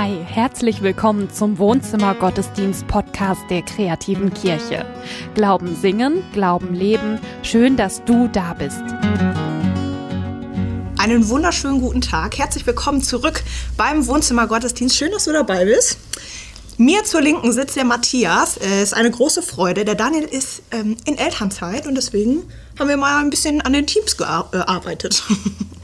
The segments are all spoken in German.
Hi, herzlich willkommen zum Wohnzimmer Gottesdienst Podcast der kreativen Kirche. Glauben singen, Glauben leben. Schön, dass du da bist. Einen wunderschönen guten Tag. Herzlich willkommen zurück beim Wohnzimmer Gottesdienst. Schön, dass du dabei bist. Mir zur Linken sitzt der Matthias. Es ist eine große Freude. Der Daniel ist ähm, in Elternzeit und deswegen haben wir mal ein bisschen an den Teams gearbeitet.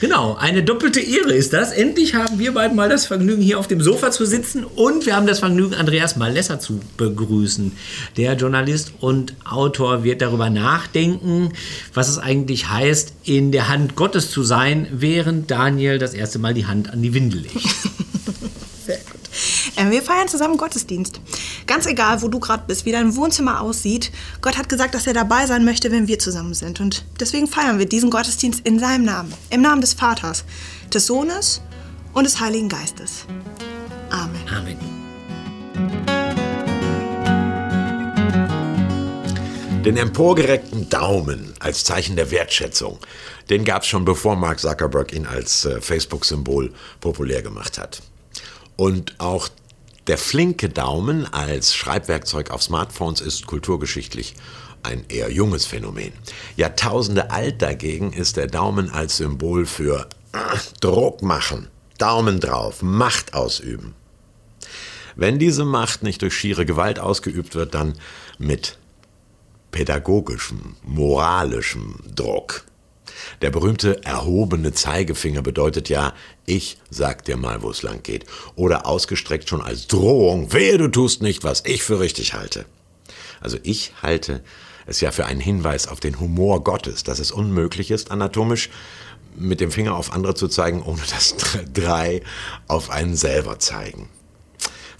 Genau, eine doppelte Ehre ist das. Endlich haben wir beiden mal das Vergnügen, hier auf dem Sofa zu sitzen und wir haben das Vergnügen, Andreas Malesser zu begrüßen. Der Journalist und Autor wird darüber nachdenken, was es eigentlich heißt, in der Hand Gottes zu sein, während Daniel das erste Mal die Hand an die Windel legt. Äh, wir feiern zusammen Gottesdienst. Ganz egal, wo du gerade bist, wie dein Wohnzimmer aussieht. Gott hat gesagt, dass er dabei sein möchte, wenn wir zusammen sind. Und deswegen feiern wir diesen Gottesdienst in seinem Namen. Im Namen des Vaters, des Sohnes und des Heiligen Geistes. Amen. Amen. Den emporgereckten Daumen als Zeichen der Wertschätzung, den gab es schon bevor Mark Zuckerberg ihn als äh, Facebook-Symbol populär gemacht hat. Und auch der flinke Daumen als Schreibwerkzeug auf Smartphones ist kulturgeschichtlich ein eher junges Phänomen. Jahrtausende alt dagegen ist der Daumen als Symbol für Druck machen, Daumen drauf, Macht ausüben. Wenn diese Macht nicht durch schiere Gewalt ausgeübt wird, dann mit pädagogischem, moralischem Druck. Der berühmte erhobene Zeigefinger bedeutet ja, ich sag dir mal, wo es lang geht. Oder ausgestreckt schon als Drohung, wehe, du tust nicht, was ich für richtig halte. Also ich halte es ja für einen Hinweis auf den Humor Gottes, dass es unmöglich ist, anatomisch mit dem Finger auf andere zu zeigen, ohne dass drei auf einen selber zeigen.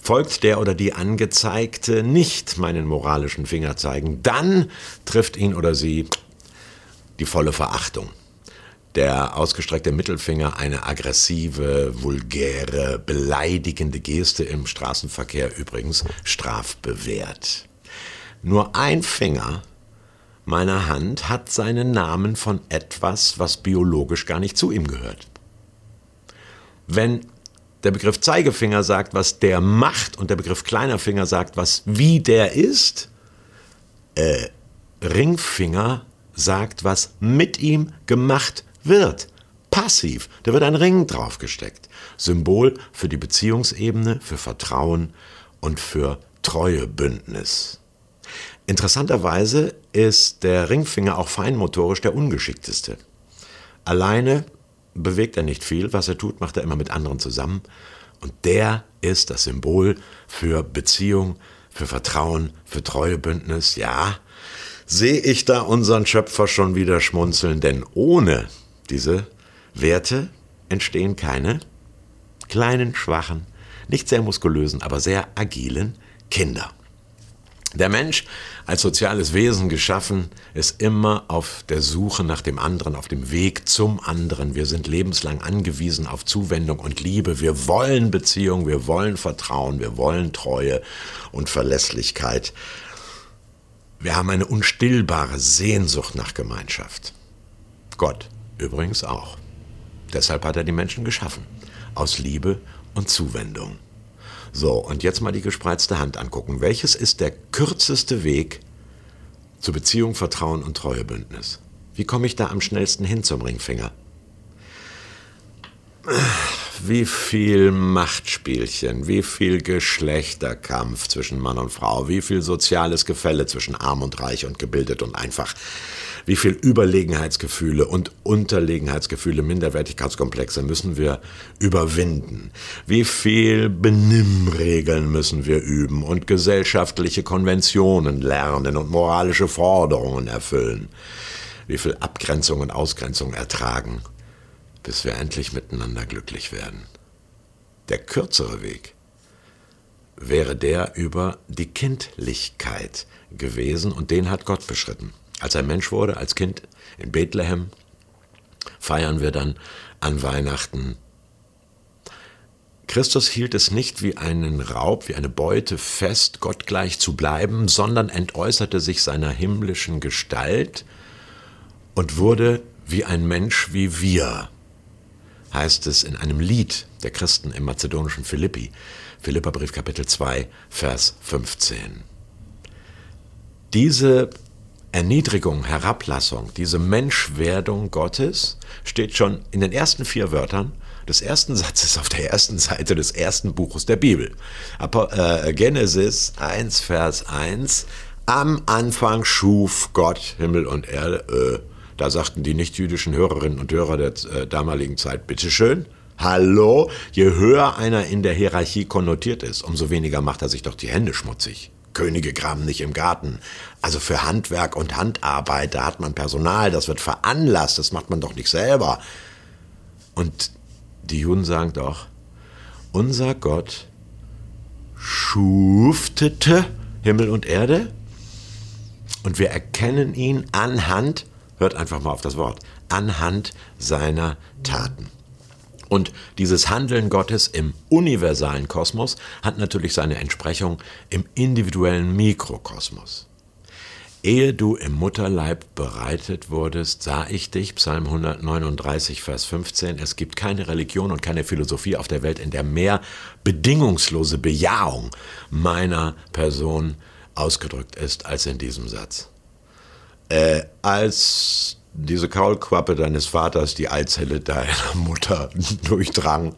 Folgt der oder die Angezeigte nicht meinen moralischen Finger zeigen, dann trifft ihn oder sie die volle Verachtung. Der ausgestreckte Mittelfinger eine aggressive, vulgäre, beleidigende Geste im Straßenverkehr übrigens strafbewehrt. Nur ein Finger meiner Hand hat seinen Namen von etwas, was biologisch gar nicht zu ihm gehört. Wenn der Begriff Zeigefinger sagt, was der macht, und der Begriff kleiner Finger sagt, was wie der ist, äh, Ringfinger sagt, was mit ihm gemacht wird. Passiv, da wird ein Ring draufgesteckt. Symbol für die Beziehungsebene, für Vertrauen und für Treuebündnis. Interessanterweise ist der Ringfinger auch feinmotorisch der ungeschickteste. Alleine bewegt er nicht viel, was er tut, macht er immer mit anderen zusammen. Und der ist das Symbol für Beziehung, für Vertrauen, für Treuebündnis. Ja, sehe ich da unseren Schöpfer schon wieder schmunzeln, denn ohne diese Werte entstehen keine kleinen, schwachen, nicht sehr muskulösen, aber sehr agilen Kinder. Der Mensch als soziales Wesen geschaffen ist immer auf der Suche nach dem anderen, auf dem Weg zum anderen. Wir sind lebenslang angewiesen auf Zuwendung und Liebe. Wir wollen Beziehung, wir wollen Vertrauen, wir wollen Treue und Verlässlichkeit. Wir haben eine unstillbare Sehnsucht nach Gemeinschaft. Gott übrigens auch. Deshalb hat er die Menschen geschaffen. Aus Liebe und Zuwendung. So, und jetzt mal die gespreizte Hand angucken. Welches ist der kürzeste Weg zu Beziehung, Vertrauen und Treuebündnis? Wie komme ich da am schnellsten hin zum Ringfinger? Wie viel Machtspielchen, wie viel Geschlechterkampf zwischen Mann und Frau, wie viel soziales Gefälle zwischen arm und reich und gebildet und einfach, wie viel Überlegenheitsgefühle und Unterlegenheitsgefühle, Minderwertigkeitskomplexe müssen wir überwinden, wie viel Benimmregeln müssen wir üben und gesellschaftliche Konventionen lernen und moralische Forderungen erfüllen, wie viel Abgrenzung und Ausgrenzung ertragen bis wir endlich miteinander glücklich werden. Der kürzere Weg wäre der über die Kindlichkeit gewesen und den hat Gott beschritten. Als er Mensch wurde, als Kind in Bethlehem, feiern wir dann an Weihnachten. Christus hielt es nicht wie einen Raub, wie eine Beute fest, gottgleich zu bleiben, sondern entäußerte sich seiner himmlischen Gestalt und wurde wie ein Mensch wie wir heißt es in einem Lied der Christen im mazedonischen Philippi, Philipperbrief Kapitel 2, Vers 15. Diese Erniedrigung, Herablassung, diese Menschwerdung Gottes steht schon in den ersten vier Wörtern des ersten Satzes auf der ersten Seite des ersten Buches der Bibel. Äh, Genesis 1, Vers 1. Am Anfang schuf Gott Himmel und Erde. Äh, da sagten die nichtjüdischen Hörerinnen und Hörer der äh, damaligen Zeit, bitteschön. Hallo? Je höher einer in der Hierarchie konnotiert ist, umso weniger macht er sich doch die Hände schmutzig. Könige graben nicht im Garten. Also für Handwerk und Handarbeit, da hat man Personal, das wird veranlasst, das macht man doch nicht selber. Und die Juden sagen doch, unser Gott schuftete Himmel und Erde und wir erkennen ihn anhand, hört einfach mal auf das Wort, anhand seiner Taten. Und dieses Handeln Gottes im universalen Kosmos hat natürlich seine Entsprechung im individuellen Mikrokosmos. Ehe du im Mutterleib bereitet wurdest, sah ich dich, Psalm 139, Vers 15. Es gibt keine Religion und keine Philosophie auf der Welt, in der mehr bedingungslose Bejahung meiner Person ausgedrückt ist als in diesem Satz. Äh, als diese Kaulquappe deines Vaters die Eizelle deiner Mutter durchdrang,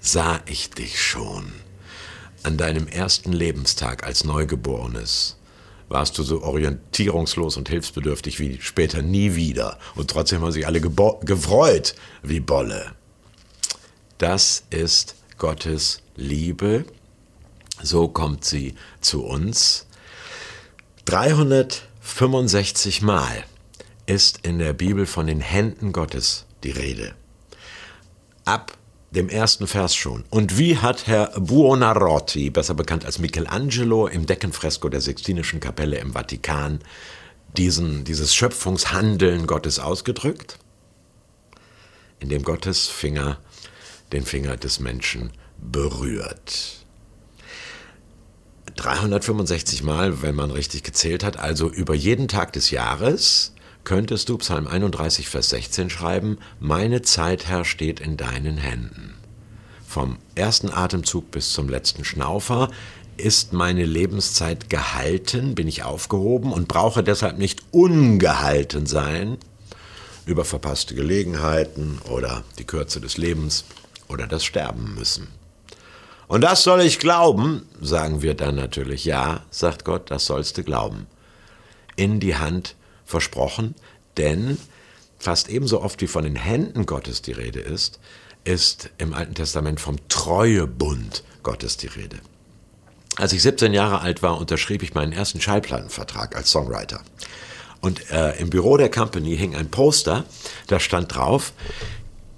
sah ich dich schon. An deinem ersten Lebenstag als Neugeborenes warst du so orientierungslos und hilfsbedürftig wie später nie wieder. Und trotzdem haben sich alle gefreut wie Bolle. Das ist Gottes Liebe. So kommt sie zu uns. 365 Mal ist in der Bibel von den Händen Gottes die Rede. Ab dem ersten Vers schon. Und wie hat Herr Buonarroti, besser bekannt als Michelangelo, im Deckenfresko der Sixtinischen Kapelle im Vatikan, diesen, dieses Schöpfungshandeln Gottes ausgedrückt? Indem Gottes Finger den Finger des Menschen berührt. 365 Mal, wenn man richtig gezählt hat, also über jeden Tag des Jahres, könntest du Psalm 31, Vers 16 schreiben, meine Zeit, Herr, steht in deinen Händen. Vom ersten Atemzug bis zum letzten Schnaufer ist meine Lebenszeit gehalten, bin ich aufgehoben und brauche deshalb nicht ungehalten sein über verpasste Gelegenheiten oder die Kürze des Lebens oder das Sterben müssen. Und das soll ich glauben, sagen wir dann natürlich, ja, sagt Gott, das sollst du glauben. In die Hand versprochen, denn fast ebenso oft wie von den Händen Gottes die Rede ist, ist im Alten Testament vom Treuebund Gottes die Rede. Als ich 17 Jahre alt war, unterschrieb ich meinen ersten Schallplattenvertrag als Songwriter. Und äh, im Büro der Company hing ein Poster, da stand drauf,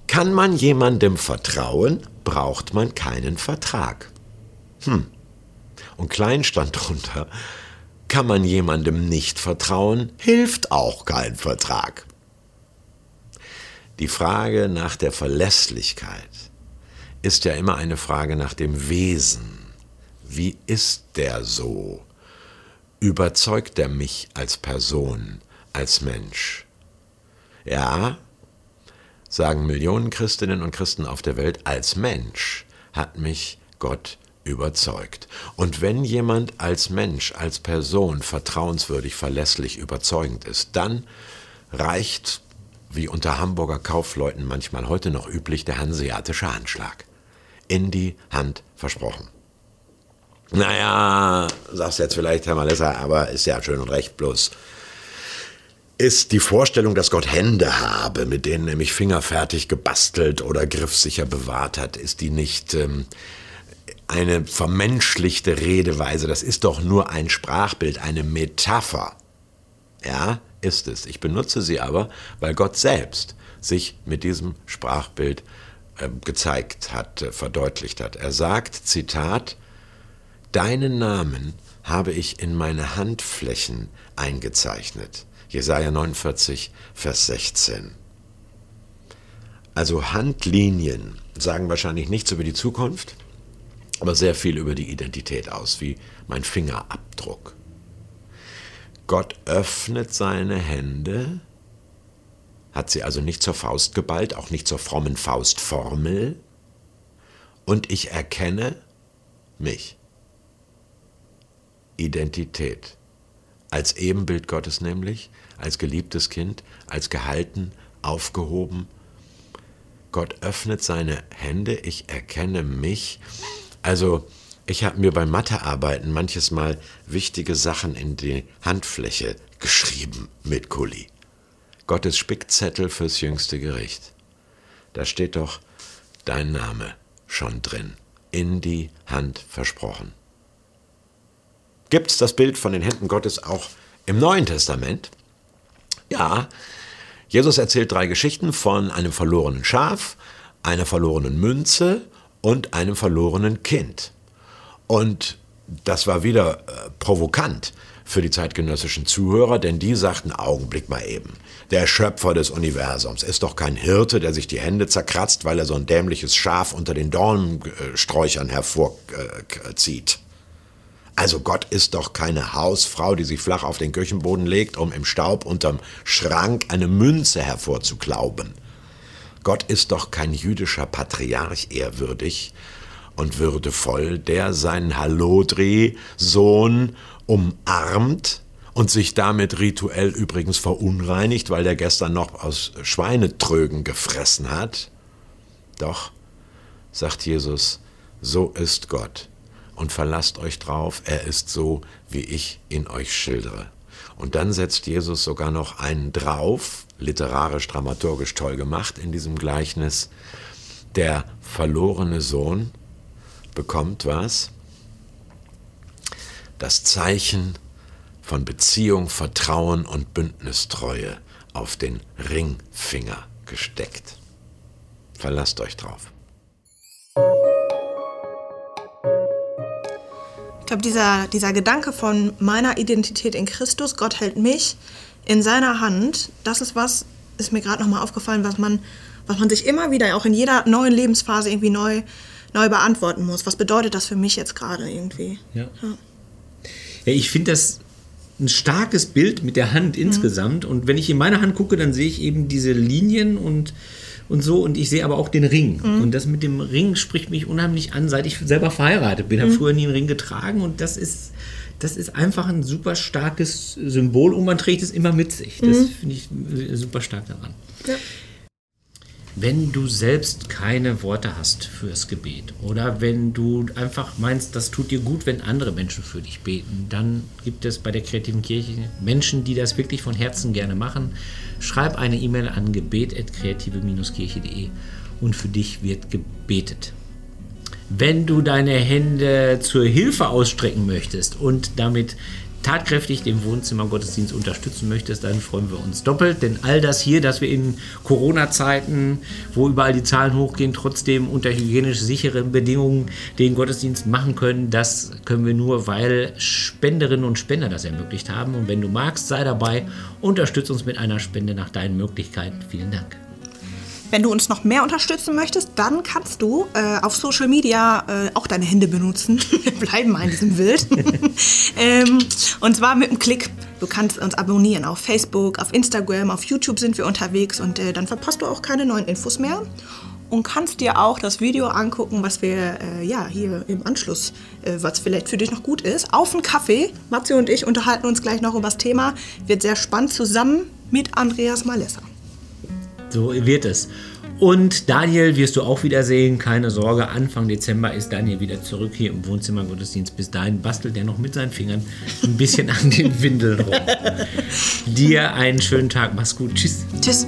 kann man jemandem vertrauen, braucht man keinen Vertrag. Hm. Und klein stand drunter, kann man jemandem nicht vertrauen, hilft auch kein Vertrag. Die Frage nach der Verlässlichkeit ist ja immer eine Frage nach dem Wesen. Wie ist der so? Überzeugt er mich als Person, als Mensch? Ja, sagen Millionen Christinnen und Christen auf der Welt, als Mensch hat mich Gott überzeugt. Und wenn jemand als Mensch, als Person vertrauenswürdig, verlässlich, überzeugend ist, dann reicht, wie unter Hamburger Kaufleuten manchmal heute noch üblich, der hanseatische Handschlag. In die Hand versprochen. Naja, sagst jetzt vielleicht, Herr Malessa, aber ist ja schön und recht bloß. Ist die Vorstellung, dass Gott Hände habe, mit denen er mich fingerfertig gebastelt oder griffsicher bewahrt hat, ist die nicht ähm, eine vermenschlichte Redeweise. Das ist doch nur ein Sprachbild, eine Metapher. Ja, ist es. Ich benutze sie aber, weil Gott selbst sich mit diesem Sprachbild äh, gezeigt hat, äh, verdeutlicht hat. Er sagt, Zitat, Deinen Namen habe ich in meine Handflächen eingezeichnet. Jesaja 49, Vers 16. Also Handlinien sagen wahrscheinlich nichts über die Zukunft, aber sehr viel über die Identität aus, wie mein Fingerabdruck. Gott öffnet seine Hände, hat sie also nicht zur Faust geballt, auch nicht zur frommen Faustformel. Und ich erkenne mich. Identität. Als Ebenbild Gottes nämlich, als geliebtes Kind, als gehalten, aufgehoben. Gott öffnet seine Hände, ich erkenne mich. Also ich habe mir beim Mathearbeiten manches Mal wichtige Sachen in die Handfläche geschrieben mit Kuli. Gottes Spickzettel fürs jüngste Gericht. Da steht doch dein Name schon drin, in die Hand versprochen. Gibt es das Bild von den Händen Gottes auch im Neuen Testament? Ja, Jesus erzählt drei Geschichten von einem verlorenen Schaf, einer verlorenen Münze und einem verlorenen Kind. Und das war wieder äh, provokant für die zeitgenössischen Zuhörer, denn die sagten, Augenblick mal eben, der Schöpfer des Universums ist doch kein Hirte, der sich die Hände zerkratzt, weil er so ein dämliches Schaf unter den Dornensträuchern hervorzieht. Also Gott ist doch keine Hausfrau, die sich flach auf den Küchenboden legt, um im Staub unterm Schrank eine Münze hervorzuklauben. Gott ist doch kein jüdischer Patriarch ehrwürdig und würdevoll, der seinen Hallodri-Sohn umarmt und sich damit rituell übrigens verunreinigt, weil der gestern noch aus Schweinetrögen gefressen hat. Doch, sagt Jesus, so ist Gott und verlasst euch drauf, er ist so, wie ich ihn euch schildere. Und dann setzt Jesus sogar noch einen drauf, literarisch, dramaturgisch toll gemacht in diesem Gleichnis. Der verlorene Sohn bekommt was? Das Zeichen von Beziehung, Vertrauen und Bündnistreue auf den Ringfinger gesteckt. Verlasst euch drauf. Glaube, dieser, dieser Gedanke von meiner Identität in Christus, Gott hält mich in seiner Hand, das ist was, ist mir gerade nochmal aufgefallen, was man, was man sich immer wieder, auch in jeder neuen Lebensphase irgendwie neu, neu beantworten muss. Was bedeutet das für mich jetzt gerade irgendwie? Ja. ja. ja ich finde das ein starkes Bild mit der Hand insgesamt. Mhm. Und wenn ich in meine Hand gucke, dann sehe ich eben diese Linien und und so. Und ich sehe aber auch den Ring. Mhm. Und das mit dem Ring spricht mich unheimlich an, seit ich selber verheiratet bin. Mhm. Habe früher nie einen Ring getragen und das ist, das ist einfach ein super starkes Symbol und man trägt es immer mit sich. Das mhm. finde ich super stark daran. Ja wenn du selbst keine Worte hast fürs Gebet oder wenn du einfach meinst, das tut dir gut, wenn andere Menschen für dich beten, dann gibt es bei der kreativen Kirche Menschen, die das wirklich von Herzen gerne machen. Schreib eine E-Mail an gebet.kreative-kirche.de und für dich wird gebetet. Wenn du deine Hände zur Hilfe ausstrecken möchtest und damit tatkräftig den Wohnzimmergottesdienst unterstützen möchtest, dann freuen wir uns doppelt. Denn all das hier, dass wir in Corona-Zeiten, wo überall die Zahlen hochgehen, trotzdem unter hygienisch sicheren Bedingungen den Gottesdienst machen können, das können wir nur, weil Spenderinnen und Spender das ermöglicht haben. Und wenn du magst, sei dabei, unterstütze uns mit einer Spende nach deinen Möglichkeiten. Vielen Dank. Wenn du uns noch mehr unterstützen möchtest, dann kannst du äh, auf Social Media äh, auch deine Hände benutzen. Wir bleiben mal in diesem Bild. ähm, und zwar mit einem Klick. Du kannst uns abonnieren auf Facebook, auf Instagram, auf YouTube sind wir unterwegs und äh, dann verpasst du auch keine neuen Infos mehr. Und kannst dir auch das Video angucken, was wir äh, ja, hier im Anschluss, äh, was vielleicht für dich noch gut ist. Auf einen Kaffee. Matze und ich unterhalten uns gleich noch über das Thema. Wird sehr spannend zusammen mit Andreas Malessa. So wird es. Und Daniel wirst du auch wieder sehen, keine Sorge. Anfang Dezember ist Daniel wieder zurück hier im Wohnzimmer Gottesdienst. Bis dahin bastelt er noch mit seinen Fingern ein bisschen an den Windeln rum. Dir einen schönen Tag. Mach's gut. Tschüss. Tschüss.